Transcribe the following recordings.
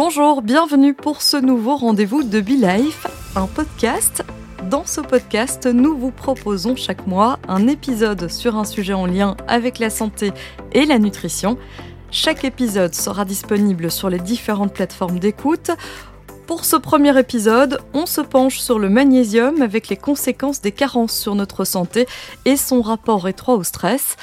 Bonjour, bienvenue pour ce nouveau rendez-vous de Be Life, un podcast. Dans ce podcast, nous vous proposons chaque mois un épisode sur un sujet en lien avec la santé et la nutrition. Chaque épisode sera disponible sur les différentes plateformes d'écoute. Pour ce premier épisode, on se penche sur le magnésium avec les conséquences des carences sur notre santé et son rapport étroit au stress,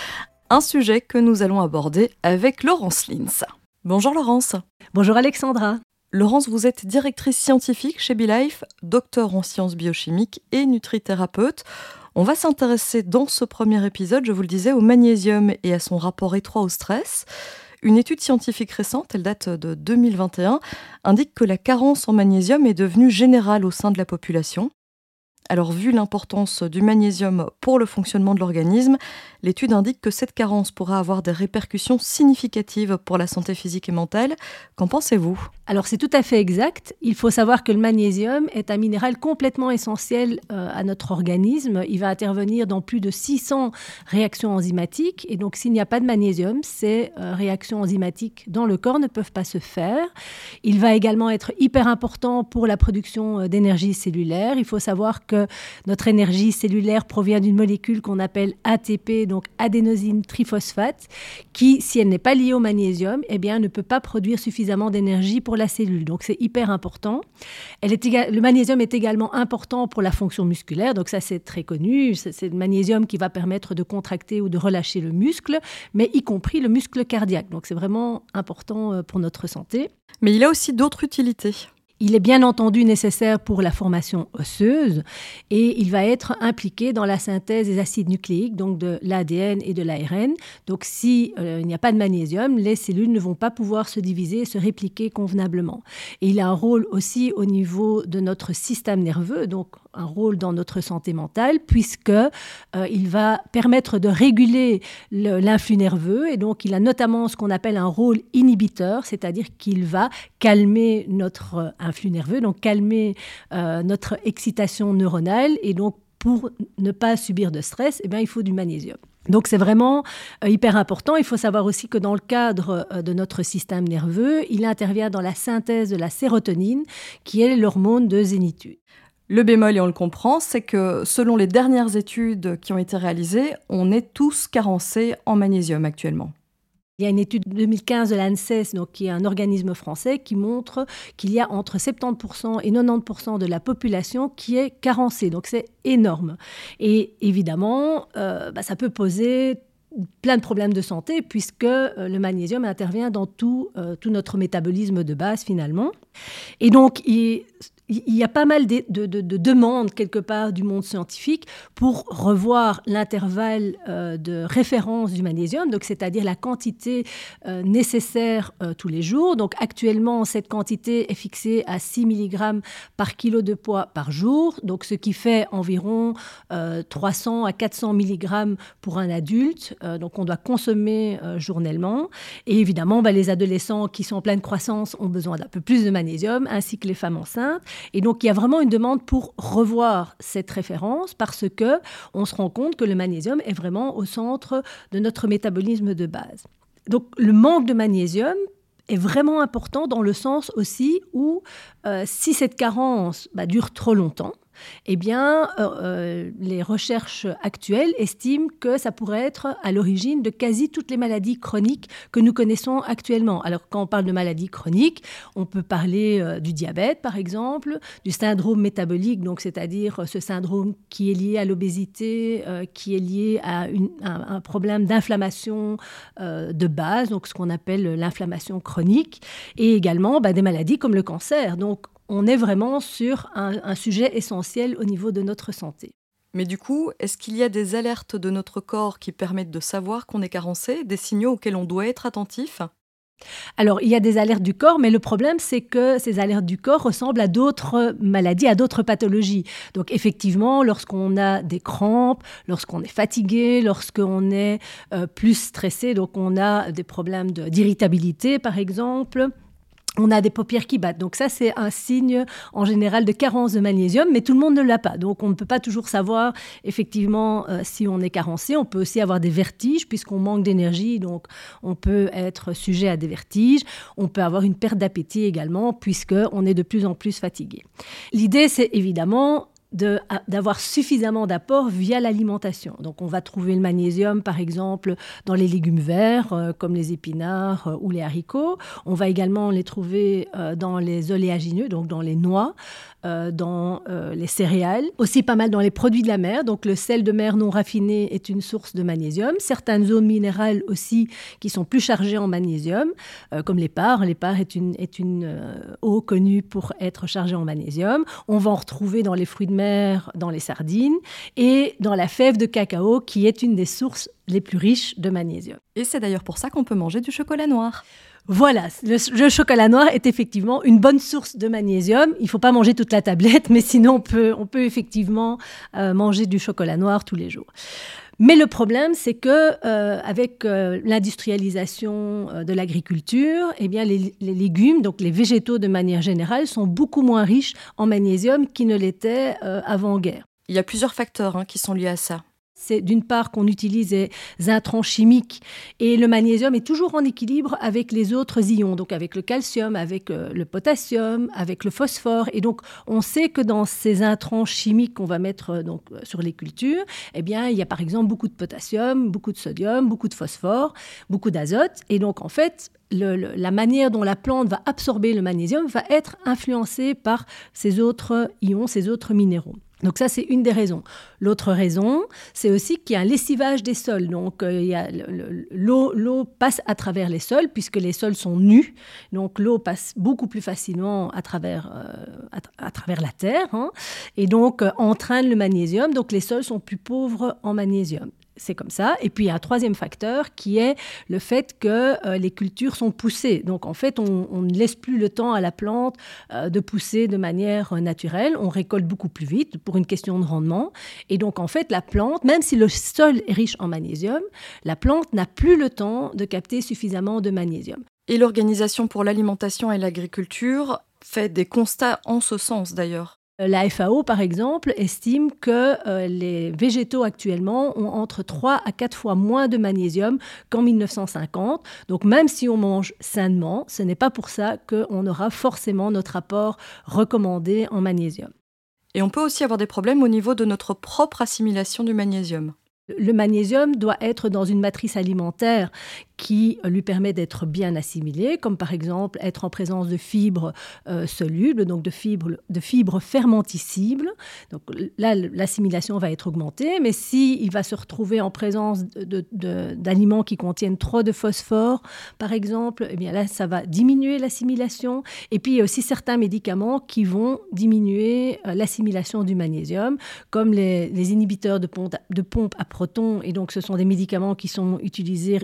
un sujet que nous allons aborder avec Laurence Lins. Bonjour Laurence. Bonjour Alexandra. Laurence, vous êtes directrice scientifique chez BeLife, docteur en sciences biochimiques et nutrithérapeute. On va s'intéresser dans ce premier épisode, je vous le disais, au magnésium et à son rapport étroit au stress. Une étude scientifique récente, elle date de 2021, indique que la carence en magnésium est devenue générale au sein de la population. Alors vu l'importance du magnésium pour le fonctionnement de l'organisme, l'étude indique que cette carence pourra avoir des répercussions significatives pour la santé physique et mentale. Qu'en pensez-vous? Alors c'est tout à fait exact. Il faut savoir que le magnésium est un minéral complètement essentiel euh, à notre organisme. Il va intervenir dans plus de 600 réactions enzymatiques. Et donc s'il n'y a pas de magnésium, ces euh, réactions enzymatiques dans le corps ne peuvent pas se faire. Il va également être hyper important pour la production euh, d'énergie cellulaire. Il faut savoir que notre énergie cellulaire provient d'une molécule qu'on appelle ATP, donc adénosine triphosphate, qui, si elle n'est pas liée au magnésium, eh bien, ne peut pas produire suffisamment d'énergie pour la cellule. Donc c'est hyper important. Le magnésium est également important pour la fonction musculaire, donc ça c'est très connu. C'est le magnésium qui va permettre de contracter ou de relâcher le muscle, mais y compris le muscle cardiaque. Donc c'est vraiment important euh, pour notre santé. Mais il a aussi d'autres utilités. Il est bien entendu nécessaire pour la formation osseuse et il va être impliqué dans la synthèse des acides nucléiques, donc de l'ADN et de l'ARN. Donc s'il euh, n'y a pas de magnésium, les cellules ne vont pas pouvoir se diviser et se répliquer convenablement. Et il a un rôle aussi au niveau de notre système nerveux, donc un rôle dans notre santé mentale, puisque euh, il va permettre de réguler l'influx nerveux et donc il a notamment ce qu'on appelle un rôle inhibiteur, c'est-à-dire qu'il va calmer notre influx nerveux, donc calmer euh, notre excitation neuronale. Et donc, pour ne pas subir de stress, eh bien, il faut du magnésium. Donc c'est vraiment euh, hyper important. Il faut savoir aussi que dans le cadre euh, de notre système nerveux, il intervient dans la synthèse de la sérotonine, qui est l'hormone de zénitude. Le bémol, et on le comprend, c'est que selon les dernières études qui ont été réalisées, on est tous carencés en magnésium actuellement. Il y a une étude de 2015 de l'ANSES, donc qui est un organisme français, qui montre qu'il y a entre 70% et 90% de la population qui est carencée. Donc c'est énorme. Et évidemment, euh, bah, ça peut poser plein de problèmes de santé puisque euh, le magnésium intervient dans tout, euh, tout notre métabolisme de base finalement. Et donc, il, il y a pas mal de, demandes quelque part du monde scientifique pour revoir l'intervalle euh, de référence du magnésium, donc c'est-à-dire la quantité euh, nécessaire euh, tous les jours. Donc actuellement, cette quantité est fixée à 6 mg par kilo de poids par jour, donc ce qui fait environ 300 à 400 mg pour un adulte. donc on doit consommer journellement. Et évidemment, bah, les adolescents qui sont en pleine croissance ont besoin d'un peu plus de magnésium, ainsi que les femmes enceintes. Et donc, il y a vraiment une demande pour revoir cette référence parce que on se rend compte que le magnésium est vraiment au centre de notre métabolisme de base. Donc, le manque de magnésium est vraiment important dans le sens aussi où euh, si cette carence bah, dure trop longtemps, eh bien, euh, euh, les recherches actuelles estiment que ça pourrait être à l'origine de quasi toutes les maladies chroniques que nous connaissons actuellement. Alors, quand on parle de maladies chroniques, on peut parler euh, du diabète, par exemple, du syndrome métabolique, donc c'est-à-dire ce syndrome qui est lié à l'obésité, qui est lié à, un, problème d'inflammation de base, donc ce qu'on appelle l'inflammation chronique, et également bah, des maladies comme le cancer. Donc, on est vraiment sur un, sujet essentiel au niveau de notre santé. Mais du coup, est-ce qu'il y a des alertes de notre corps qui permettent de savoir qu'on est carencé, des signaux auxquels on doit être attentif? Alors, il y a des alertes du corps, mais le problème, c'est que ces alertes du corps ressemblent à d'autres maladies, à d'autres pathologies. Donc, effectivement, lorsqu'on a des crampes, lorsqu'on est fatigué, lorsqu'on est euh, plus stressé, donc on a des problèmes d'irritabilité, par exemple, on a des paupières qui battent. Donc ça, c'est un signe en général de carence de magnésium, mais tout le monde ne l'a pas. Donc on ne peut pas toujours savoir effectivement euh, si on est carencé. On peut aussi avoir des vertiges puisqu'on manque d'énergie, donc on peut être sujet à des vertiges. On peut avoir une perte d'appétit également puisqu'on est de plus en plus fatigué. L'idée, c'est évidemment d'avoir suffisamment d'apports via l'alimentation. Donc on va trouver le magnésium par exemple dans les légumes verts euh, comme les épinards euh, ou les haricots. On va également les trouver euh, dans les oléagineux, donc dans les noix, dans les céréales, aussi pas mal dans les produits de la mer. Donc le sel de mer non raffiné est une source de magnésium. Certaines eaux minérales aussi qui sont plus chargées en magnésium, comme l'épar. L'épar est une, est une eau connue pour être chargée en magnésium. On va en retrouver dans les fruits de mer, dans les sardines et dans la fève de cacao qui est une des sources les plus riches de magnésium. Et c'est d'ailleurs pour ça qu'on peut manger du chocolat noir. Voilà, le, chocolat noir est effectivement une bonne source de magnésium. Il ne faut pas manger toute la tablette, mais sinon on peut, on peut effectivement euh, manger du chocolat noir tous les jours. Mais le problème, c'est que euh, avec euh, l'industrialisation de l'agriculture, eh bien les, légumes, donc les végétaux de manière générale, sont beaucoup moins riches en magnésium qu'ils ne l'étaient avant-guerre. Il y a plusieurs facteurs hein, qui sont liés à ça c'est d'une part qu'on utilise des intrants chimiques et le magnésium est toujours en équilibre avec les autres ions, donc avec le calcium, avec euh, le potassium, avec le phosphore. Et donc on sait que dans ces intrants chimiques qu'on va mettre euh, donc euh, sur les cultures, eh bien il y a par exemple beaucoup de potassium, beaucoup de sodium, beaucoup de phosphore, beaucoup d'azote. Et donc en fait la manière dont la plante va absorber le magnésium va être influencée par ces autres ions, ces autres minéraux. Donc ça, c'est une des raisons. L'autre raison, c'est aussi qu'il y a un lessivage des sols. Donc euh, l'eau passe à travers les sols puisque les sols sont nus. Donc l'eau passe beaucoup plus facilement à travers, euh, à, travers la terre hein. et donc euh, entraîne le magnésium. Donc les sols sont plus pauvres en magnésium c'est comme ça. Et puis il y a un troisième facteur qui est le fait que euh, les cultures sont poussées. Donc en fait, on, ne laisse plus le temps à la plante euh, de pousser de manière euh, naturelle. On récolte beaucoup plus vite pour une question de rendement. Et donc en fait, la plante, même si le sol est riche en magnésium, la plante n'a plus le temps de capter suffisamment de magnésium. Et l'Organisation pour l'alimentation et l'agriculture fait des constats en ce sens d'ailleurs. Euh, la FAO, par exemple, estime que euh, les végétaux actuellement ont entre 3 à 4 fois moins de magnésium qu'en 1950. Donc même si on mange sainement, ce n'est pas pour ça qu'on aura forcément notre apport recommandé en magnésium. Et on peut aussi avoir des problèmes au niveau de notre propre assimilation du magnésium. Le magnésium doit être dans une matrice alimentaire qui lui permet d'être bien assimilé, comme par exemple être en présence de fibres euh, solubles, donc de fibres, de fermenticibles. Donc là, l'assimilation va être augmentée, mais s'il il va se retrouver en présence d'aliments qui contiennent trop de phosphore, par exemple, eh bien là, ça va diminuer l'assimilation. Et puis, il y a aussi certains médicaments qui vont diminuer euh, l'assimilation du magnésium, comme les, inhibiteurs de pompe, de pompe à protons. Et donc, ce sont des médicaments qui sont utilisés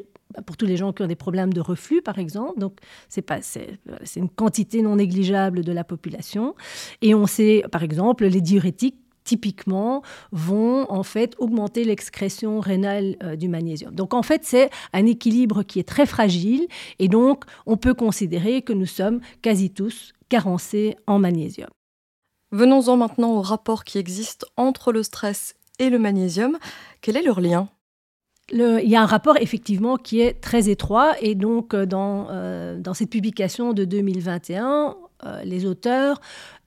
pour tous les gens qui ont des problèmes de reflux, par exemple. Donc, c'est pas, c'est, une quantité non négligeable de la population. Et on sait, par exemple, les diurétiques typiquement, vont en fait augmenter l'excrétion rénale euh, du magnésium. Donc en fait, c'est un équilibre qui est très fragile et donc on peut considérer que nous sommes quasi tous carencés en magnésium. Venons-en maintenant au rapport qui existe entre le stress et le magnésium. Quel est leur lien? Il y a un rapport effectivement qui est très étroit. Et donc euh, dans, euh, dans cette publication de 2021, euh, les auteurs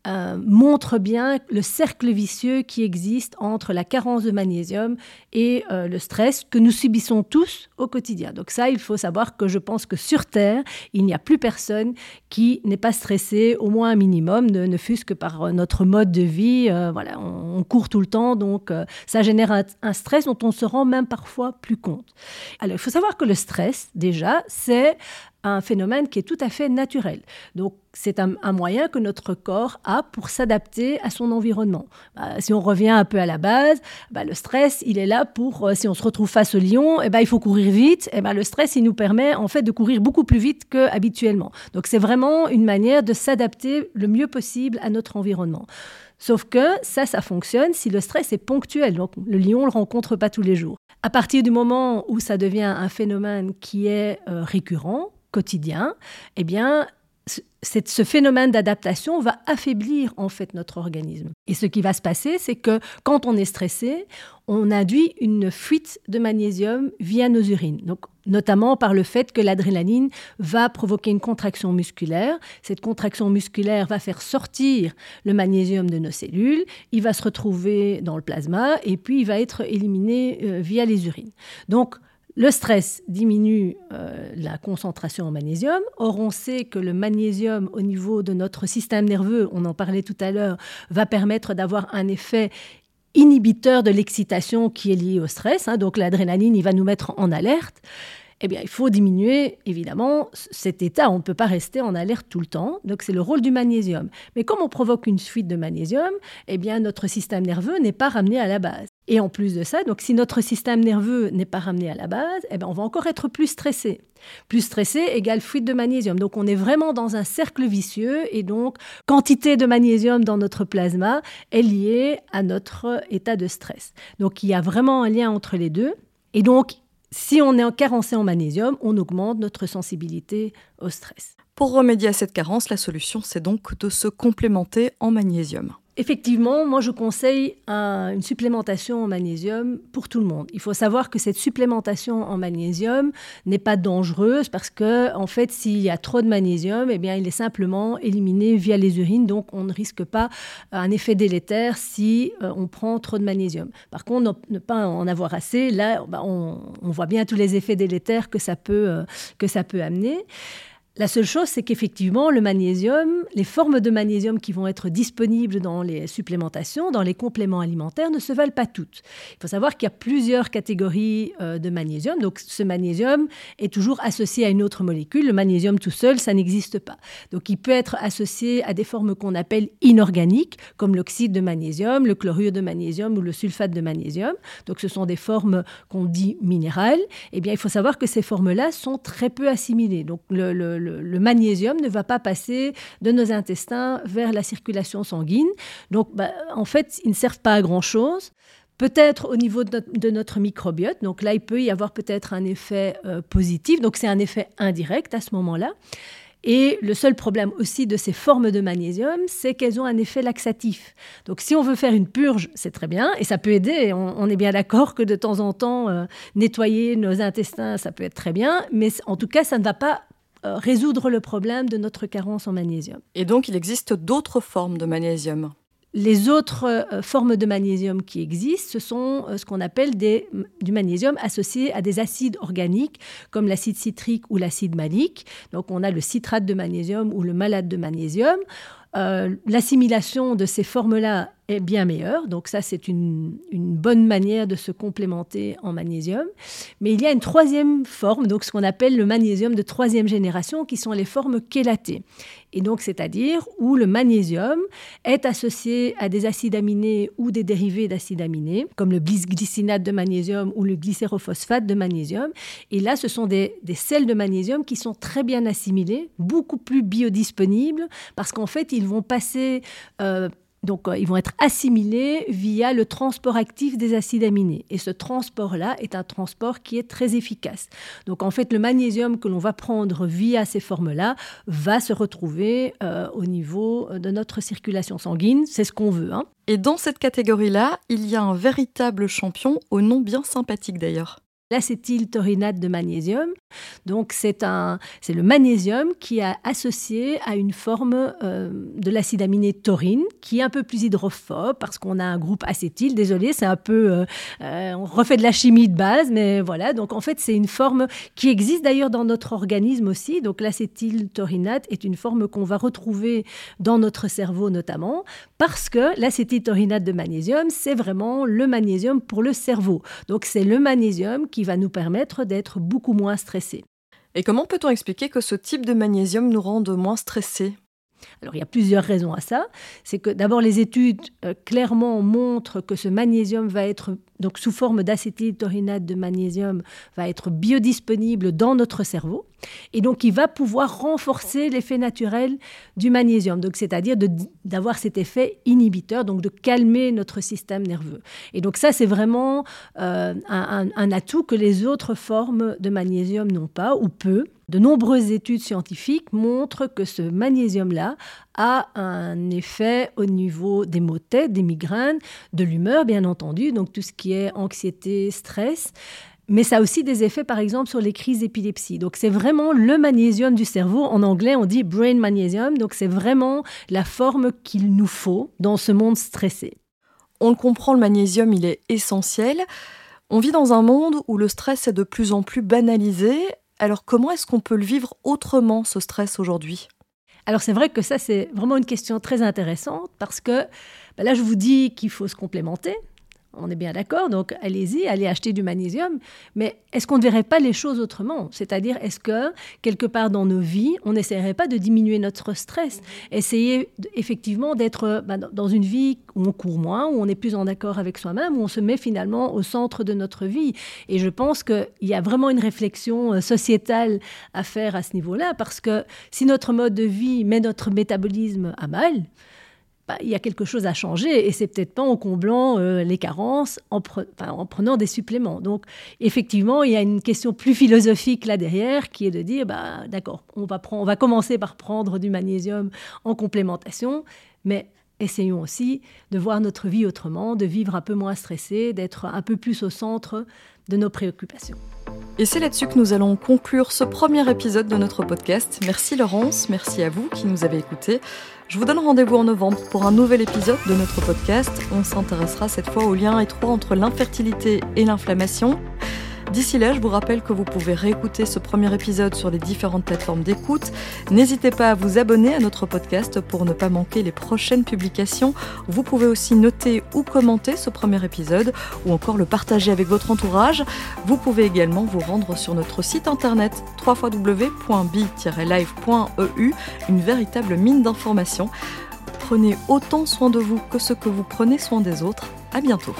euh, montre bien le cercle vicieux qui existe entre la carence de magnésium et euh, le stress que nous subissons tous au quotidien. Donc ça, il faut savoir que je pense que sur Terre, il n'y a plus personne qui n'est pas stressé au moins un minimum, ne, fût-ce que par euh, notre mode de vie. voilà, on, court tout le temps, donc ça génère un, un, stress dont on se rend même parfois plus compte. Alors, il faut savoir que le stress, déjà, c'est un phénomène qui est tout à fait naturel. Donc, c'est un, moyen que notre corps a pour s'adapter à son environnement. Bah, si on revient un peu à la base, bah, le stress, il est là pour, euh, si on se retrouve face au lion, et eh ben, il faut courir vite. Eh ben, le stress, il nous permet en fait de courir beaucoup plus vite qu'habituellement. Donc, c'est vraiment une manière de s'adapter le mieux possible à notre environnement. Sauf que ça, ça fonctionne si le stress est ponctuel. Donc, le lion ne le rencontre pas tous les jours. À partir du moment où ça devient un phénomène qui est euh, récurrent, quotidien, eh bien, ce phénomène d'adaptation va affaiblir en fait notre organisme. Et ce qui va se passer, c'est que quand on est stressé, on induit une fuite de magnésium via nos urines. Donc, notamment par le fait que l'adrénaline va provoquer une contraction musculaire. Cette contraction musculaire va faire sortir le magnésium de nos cellules. Il va se retrouver dans le plasma et puis il va être éliminé euh, via les urines. Donc, le stress diminue euh, la concentration en magnésium. Or, on sait que le magnésium au niveau de notre système nerveux, on en parlait tout à l'heure, va permettre d'avoir un effet inhibiteur de l'excitation qui est liée au stress. Hein. donc l'adrénaline, il va nous mettre en alerte eh bien, il faut diminuer, évidemment, cet état. On ne peut pas rester en alerte tout le temps. Donc, c'est le rôle du magnésium. Mais comme on provoque une fuite de magnésium, eh bien, notre système nerveux n'est pas ramené à la base. Et en plus de ça, donc, si notre système nerveux n'est pas ramené à la base, eh bien, on va encore être plus stressé. Plus stressé égale fuite de magnésium. Donc, on est vraiment dans un cercle vicieux. Et donc, quantité de magnésium dans notre plasma est liée à notre état de stress. Donc, il y a vraiment un lien entre les deux. Et donc, si on est carencé en magnésium, on augmente notre sensibilité au stress. Pour remédier à cette carence, la solution, c'est donc de se complémenter en magnésium. Effectivement, moi je conseille une supplémentation en magnésium pour tout le monde. Il faut savoir que cette supplémentation en magnésium n'est pas dangereuse parce que en fait, s'il y a trop de magnésium, eh bien, il est simplement éliminé via les urines, donc on ne risque pas un effet délétère si euh, on prend trop de magnésium. Par contre, ne pas en avoir assez, là, bah, on, voit bien tous les effets délétères que ça peut, euh, que ça peut amener. La seule chose, c'est qu'effectivement, le magnésium, les formes de magnésium qui vont être disponibles dans les supplémentations, dans les compléments alimentaires, ne se valent pas toutes. Il faut savoir qu'il y a plusieurs catégories euh, de magnésium. Donc, ce magnésium est toujours associé à une autre molécule. Le magnésium tout seul, ça n'existe pas. Donc, il peut être associé à des formes qu'on appelle inorganiques, comme l'oxyde de magnésium, le chlorure de magnésium ou le sulfate de magnésium. Donc, ce sont des formes qu'on dit minérales. Eh bien, il faut savoir que ces formes-là sont très peu assimilées. Donc, le magnésium ne va pas passer de nos intestins vers la circulation sanguine. Donc, bah, en fait, ils ne servent pas à grand-chose. Peut-être au niveau de notre, microbiote. Donc là, il peut y avoir peut-être un effet euh, positif. Donc c'est un effet indirect à ce moment-là. Et le seul problème aussi de ces formes de magnésium, c'est qu'elles ont un effet laxatif. Donc si on veut faire une purge, c'est très bien, et ça peut aider. On, est bien d'accord que de temps en temps, euh, nettoyer nos intestins, ça peut être très bien, mais en tout cas, ça ne va pas euh, résoudre le problème de notre carence en magnésium. Et donc, il existe d'autres formes de magnésium les autres euh, formes de magnésium qui existent, ce sont euh, ce qu'on appelle des, du magnésium associé à des acides organiques, comme l'acide citrique ou l'acide malique. Donc on a le citrate de magnésium ou le malate de magnésium. L'assimilation de ces formes-là est bien meilleure. Donc ça, c'est une, bonne manière de se complémenter en magnésium. Mais il y a une troisième forme, donc ce qu'on appelle le magnésium de troisième génération, qui sont les formes chélatées. Et donc, c'est-à-dire où le magnésium est associé à des acides aminés ou des dérivés d'acides aminés, comme le bisglycinate de magnésium ou le glycérophosphate de magnésium. Et là, ce sont des, des sels de magnésium qui sont très bien assimilés, beaucoup plus biodisponibles, parce qu'en fait, ils vont passer euh, donc, euh, ils vont être assimilés via le transport actif des acides aminés. Et ce transport-là est un transport qui est très efficace. Donc, en fait, le magnésium que l'on va prendre via ces formes-là va se retrouver euh, au niveau de notre circulation sanguine. C'est ce qu'on veut. Hein. Et dans cette catégorie-là, il y a un véritable champion, au nom bien sympathique d'ailleurs l'acétyltaurinate de magnésium. Donc c'est le magnésium qui est associé à une forme euh, de l'acide aminé taurine qui est un peu plus hydrophobe parce qu'on a un groupe acétyl. Désolé, c'est un peu, euh, euh, on refait de la chimie de base, mais voilà. Donc en fait c'est une forme qui existe d'ailleurs dans notre organisme aussi. Donc l'acétyltaurinate est une forme qu'on va retrouver dans notre cerveau notamment parce que l'acétyltaurinate de magnésium c'est vraiment le magnésium pour le cerveau. Donc c'est le magnésium qui va nous permettre d'être beaucoup moins stressés. Et comment peut-on expliquer que ce type de magnésium nous rende moins stressés? Alors il y a plusieurs raisons à ça. C'est que d'abord les études euh, clairement montrent que ce magnésium va être donc sous forme d'acétyltaurinate de magnésium, va être biodisponible dans notre cerveau. Et donc, il va pouvoir renforcer l'effet naturel du magnésium, donc c'est-à-dire d'avoir cet effet inhibiteur, donc de calmer notre système nerveux. Et donc ça, c'est vraiment euh, un, un, atout que les autres formes de magnésium n'ont pas ou peu. De nombreuses études scientifiques montrent que ce magnésium-là a un effet au niveau des maux de tête, des migraines, de l'humeur, bien entendu, donc tout ce qui est anxiété, stress. Mais ça a aussi des effets, par exemple, sur les crises d'épilepsie. Donc, c'est vraiment le magnésium du cerveau. En anglais, on dit brain magnesium. Donc, c'est vraiment la forme qu'il nous faut dans ce monde stressé. On le comprend, le magnésium, il est essentiel. On vit dans un monde où le stress est de plus en plus banalisé. Alors, comment est-ce qu'on peut le vivre autrement, ce stress, aujourd'hui? Alors c'est vrai que ça, c'est vraiment une question très intéressante parce que ben là, je vous dis qu'il faut se complémenter. On est bien d'accord, donc allez-y, allez acheter du magnésium. Mais est-ce qu'on ne verrait pas les choses autrement? C'est-à-dire, est-ce que quelque part dans nos vies, on n'essaierait pas de diminuer notre stress? Essayer effectivement d'être bah, dans une vie où on court moins, où on est plus en accord avec soi-même, où on se met finalement au centre de notre vie. Et je pense qu'il y a vraiment une réflexion euh, sociétale à faire à ce niveau-là, parce que si notre mode de vie met notre métabolisme à mal, bah, il y a quelque chose à changer et c'est peut-être pas en comblant euh, les carences, en, en, prenant des suppléments. Donc, effectivement, il y a une question plus philosophique là derrière qui est de dire, bah, d'accord, on va, on va commencer par prendre du magnésium en complémentation, mais essayons aussi de voir notre vie autrement, de vivre un peu moins stressé, d'être un peu plus au centre de nos préoccupations. Et c'est là-dessus que nous allons conclure ce premier épisode de notre podcast. Merci Laurence, merci à vous qui nous avez écoutés. Je vous donne rendez-vous en novembre pour un nouvel épisode de notre podcast. On s'intéressera cette fois au lien étroit entre l'infertilité et l'inflammation. D'ici là, je vous rappelle que vous pouvez réécouter ce premier épisode sur les différentes plateformes d'écoute. N'hésitez pas à vous abonner à notre podcast pour ne pas manquer les prochaines publications. Vous pouvez aussi noter ou commenter ce premier épisode ou encore le partager avec votre entourage. Vous pouvez également vous rendre sur notre site internet www.bi-live.eu, une véritable mine d'informations. Prenez autant soin de vous que ce que vous prenez soin des autres. À bientôt.